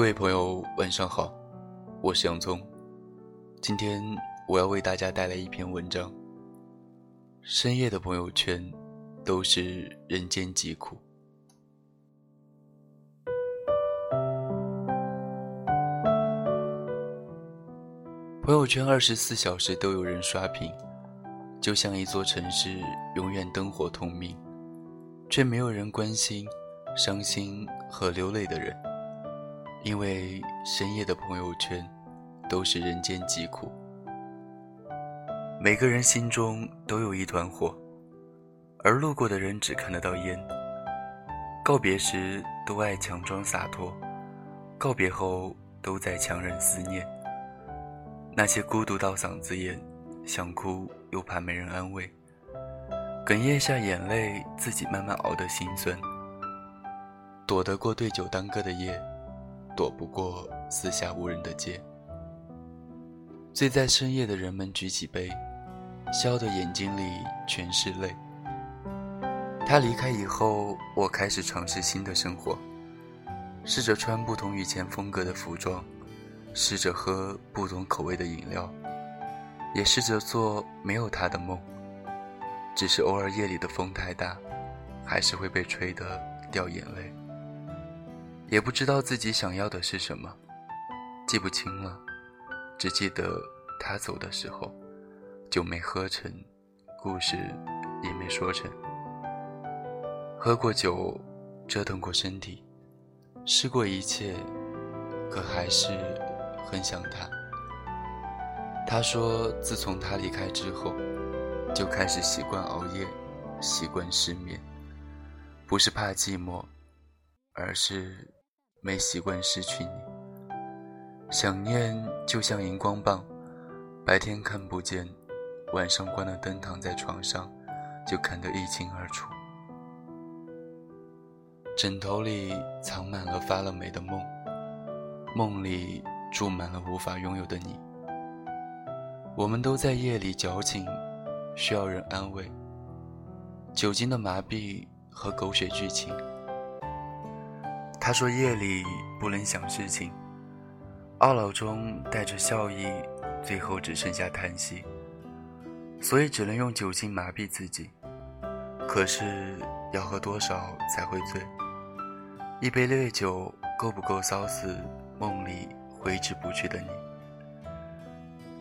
各位朋友，晚上好，我是洋葱。今天我要为大家带来一篇文章。深夜的朋友圈，都是人间疾苦。朋友圈二十四小时都有人刷屏，就像一座城市永远灯火通明，却没有人关心伤心和流泪的人。因为深夜的朋友圈，都是人间疾苦。每个人心中都有一团火，而路过的人只看得到烟。告别时都爱强装洒脱，告别后都在强忍思念。那些孤独到嗓子眼，想哭又怕没人安慰，哽咽下眼泪，自己慢慢熬的心酸。躲得过对酒当歌的夜。躲不过四下无人的街，醉在深夜的人们举起杯，笑的眼睛里全是泪。他离开以后，我开始尝试新的生活，试着穿不同以前风格的服装，试着喝不同口味的饮料，也试着做没有他的梦。只是偶尔夜里的风太大，还是会被吹得掉眼泪。也不知道自己想要的是什么，记不清了，只记得他走的时候，酒没喝成，故事也没说成。喝过酒，折腾过身体，试过一切，可还是很想他。他说，自从他离开之后，就开始习惯熬夜，习惯失眠，不是怕寂寞，而是。没习惯失去你，想念就像荧光棒，白天看不见，晚上关了灯躺在床上，就看得一清二楚。枕头里藏满了发了霉的梦，梦里住满了无法拥有的你。我们都在夜里矫情，需要人安慰。酒精的麻痹和狗血剧情。他说：“夜里不能想事情，懊恼中带着笑意，最后只剩下叹息。所以只能用酒精麻痹自己。可是要喝多少才会醉？一杯烈酒够不够骚死梦里挥之不去的你？”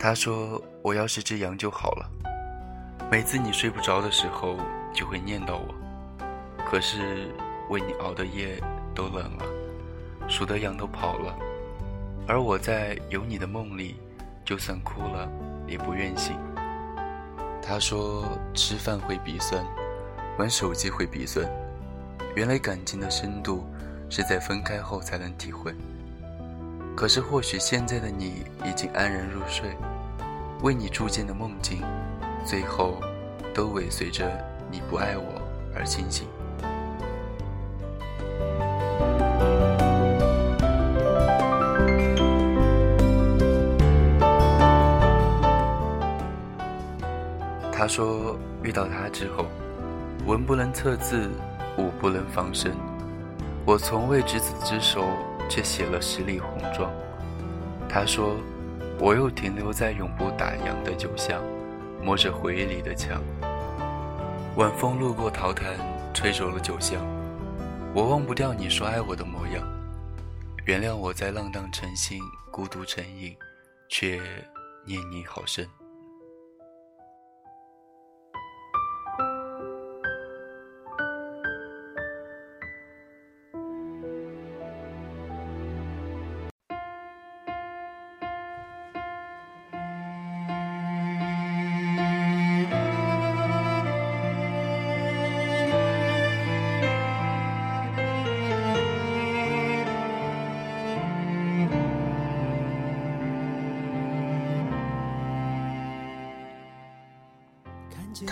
他说：“我要是只羊就好了，每次你睡不着的时候就会念叨我。可是为你熬的夜。”都冷了，数的羊都跑了，而我在有你的梦里，就算哭了也不愿醒。他说吃饭会鼻酸，玩手机会鼻酸，原来感情的深度是在分开后才能体会。可是或许现在的你已经安然入睡，为你铸建的梦境，最后都尾随着你不爱我而清醒。说：“遇到他之后，文不能测字，武不能防身。我从未执子之手，却写了十里红妆。”他说：“我又停留在永不打烊的酒巷，摸着回忆里的墙。晚风路过桃坛，吹走了酒香。我忘不掉你说爱我的模样。原谅我在浪荡成性，孤独成瘾，却念你好深。”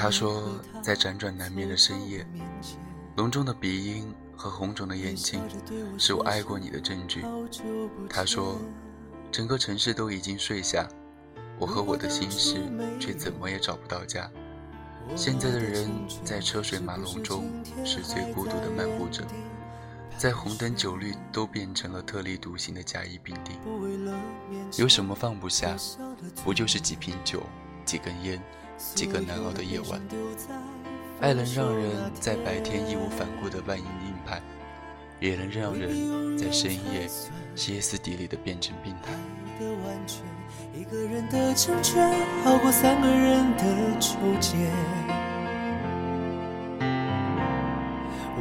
他说，在辗转难眠的深夜，浓重的鼻音和红肿的眼睛，是我爱过你的证据。他说，整个城市都已经睡下，我和我的心事却怎么也找不到家。现在的人在车水马龙中是最孤独的漫步者，在红灯酒绿都变成了特立独行的甲乙丙丁。有什么放不下？不就是几瓶酒、几根烟、几个难熬的夜晚？爱能让人在白天义无反顾的万应硬派，也能让人在深夜歇斯底里的变成病态。一个人的成全，好过三个人的纠结。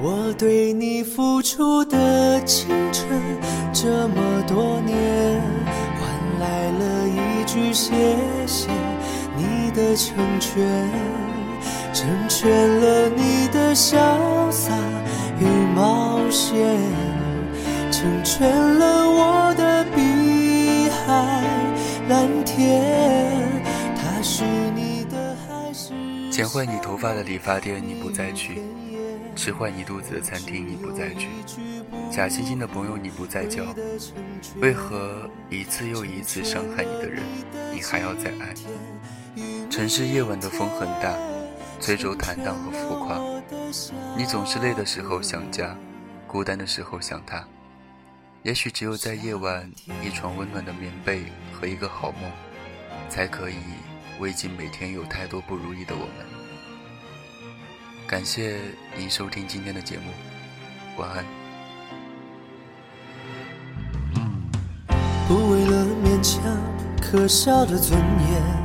我对你付出的青春这么多年，换来了一句谢谢你的成全，成全了你的潇洒与冒险，成全了我的碧海。蓝天，它是你的还是？剪坏你头发的理发店你不再去，吃坏你肚子的餐厅你不再去，假惺惺的朋友你不再交，为何一次又一次伤害你的人，你还要再爱？城市夜晚的风很大，吹走坦荡和浮夸，你总是累的时候想家，孤单的时候想他。也许只有在夜晚，一床温暖的棉被和一个好梦，才可以慰藉每天有太多不如意的我们。感谢您收听今天的节目，晚安。不为了勉强可笑的尊严，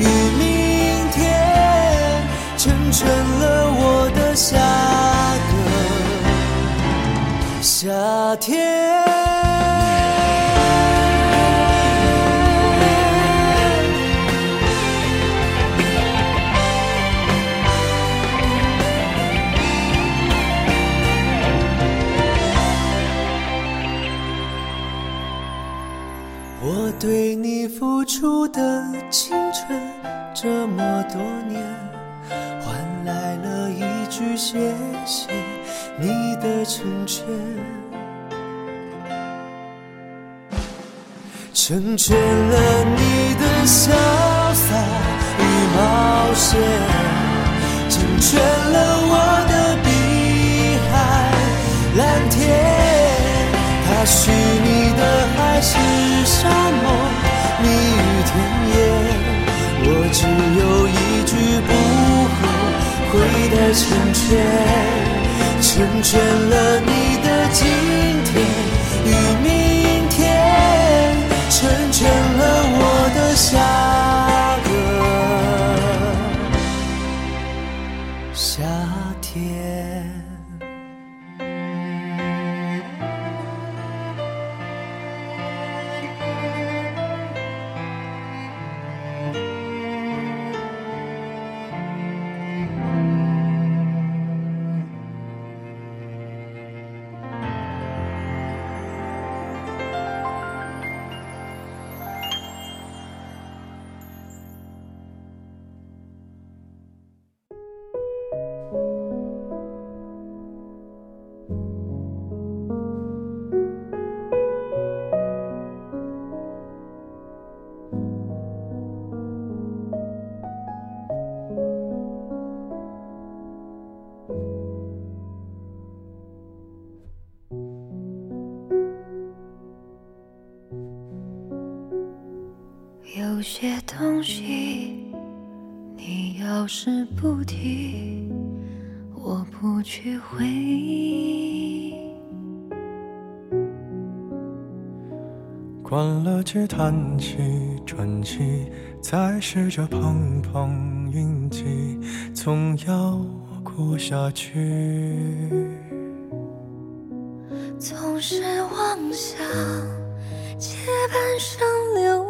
与明天，成全了我的下个。夏天，我对你付出的这么多年，换来了一句谢谢。你的成全，成全了你的潇洒与冒险，成全了我的碧海蓝天。他许你的海誓山盟，蜜语甜言，只有一句不后悔的成全。成全了你的今天与明天，成全了我的下有些东西，你要是不提，我不去回忆。关了机，叹气，喘气，再试着碰碰运气，总要过下去。总是妄想借半生流。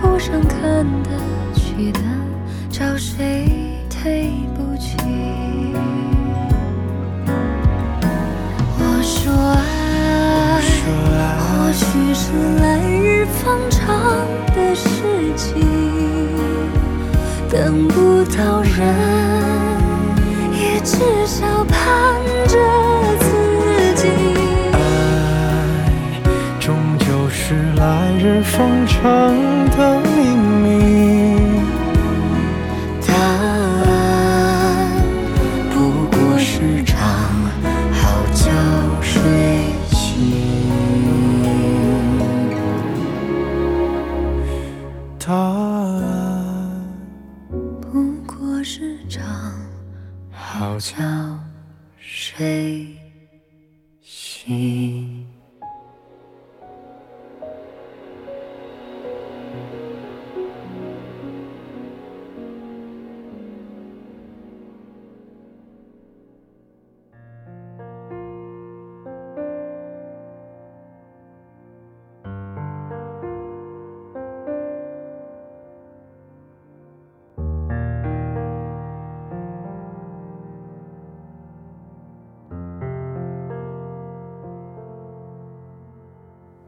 不想看得起的，找谁提不起？我说爱，或许是来日方长的事情。等不到人，也至少盼着自己。爱终究是来日方长。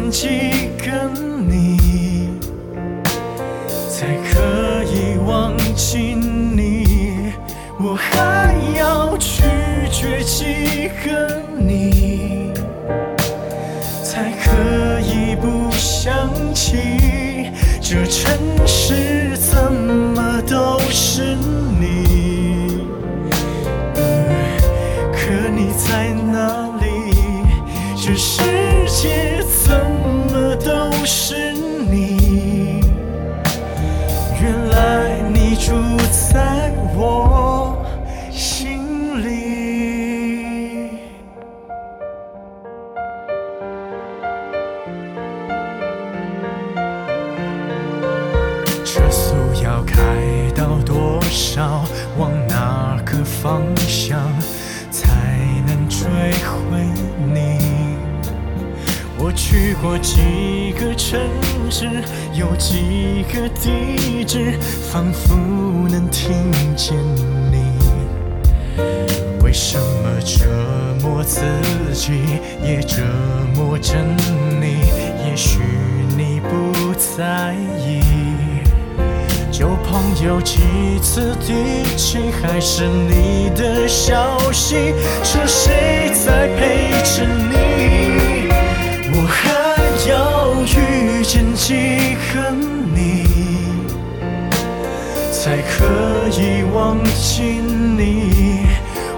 见几个你，才可以忘记你？我还要拒绝几个不是你？原来你住在我城市，有几个地址，仿佛能听见你。为什么折磨自己，也折磨着你？也许你不在意。旧朋友几次提起，还是你的消息，说谁在陪着你？我还要遇见几个你，才可以忘记你？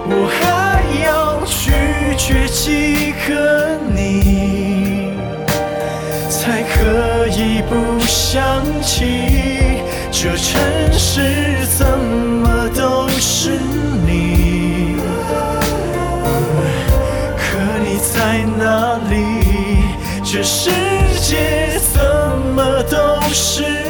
我还要拒绝几个你，才可以不想起？这城市怎么都是你？可你在哪里？这世界怎么都是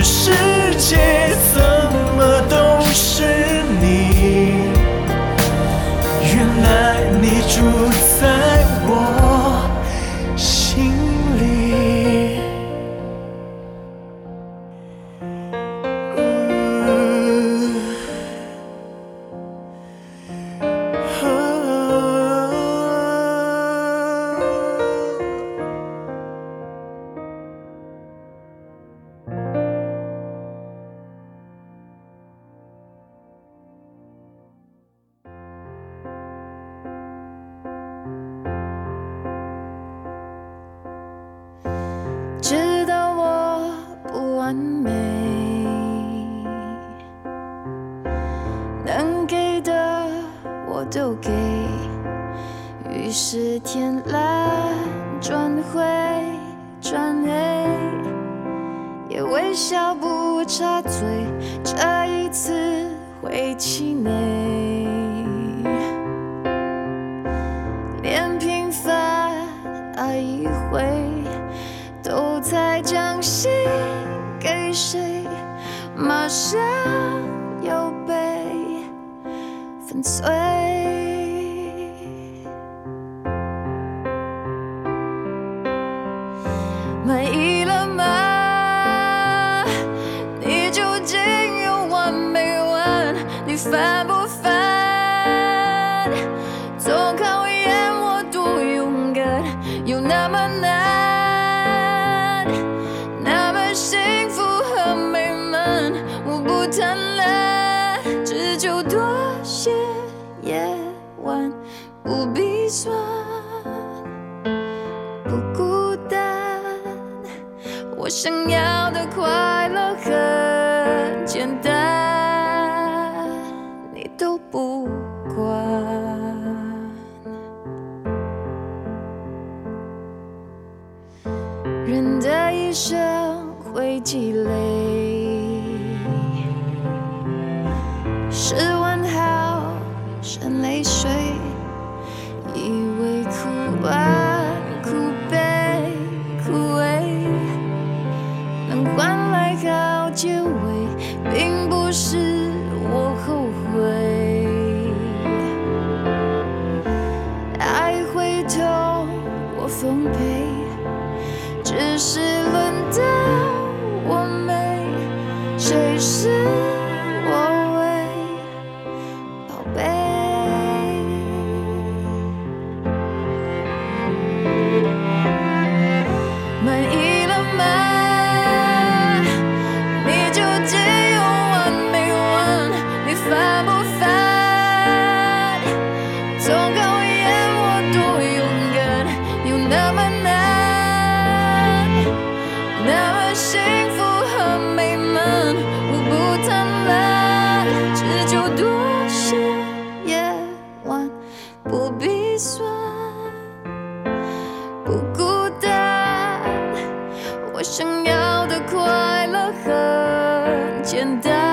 只是。完美，能给的我都给，于是天蓝转灰转黑，也微笑不插嘴，这一次会气馁。连平凡爱一回，都在将心谁，马上又被粉碎。都不管。人的一生会积累。简单，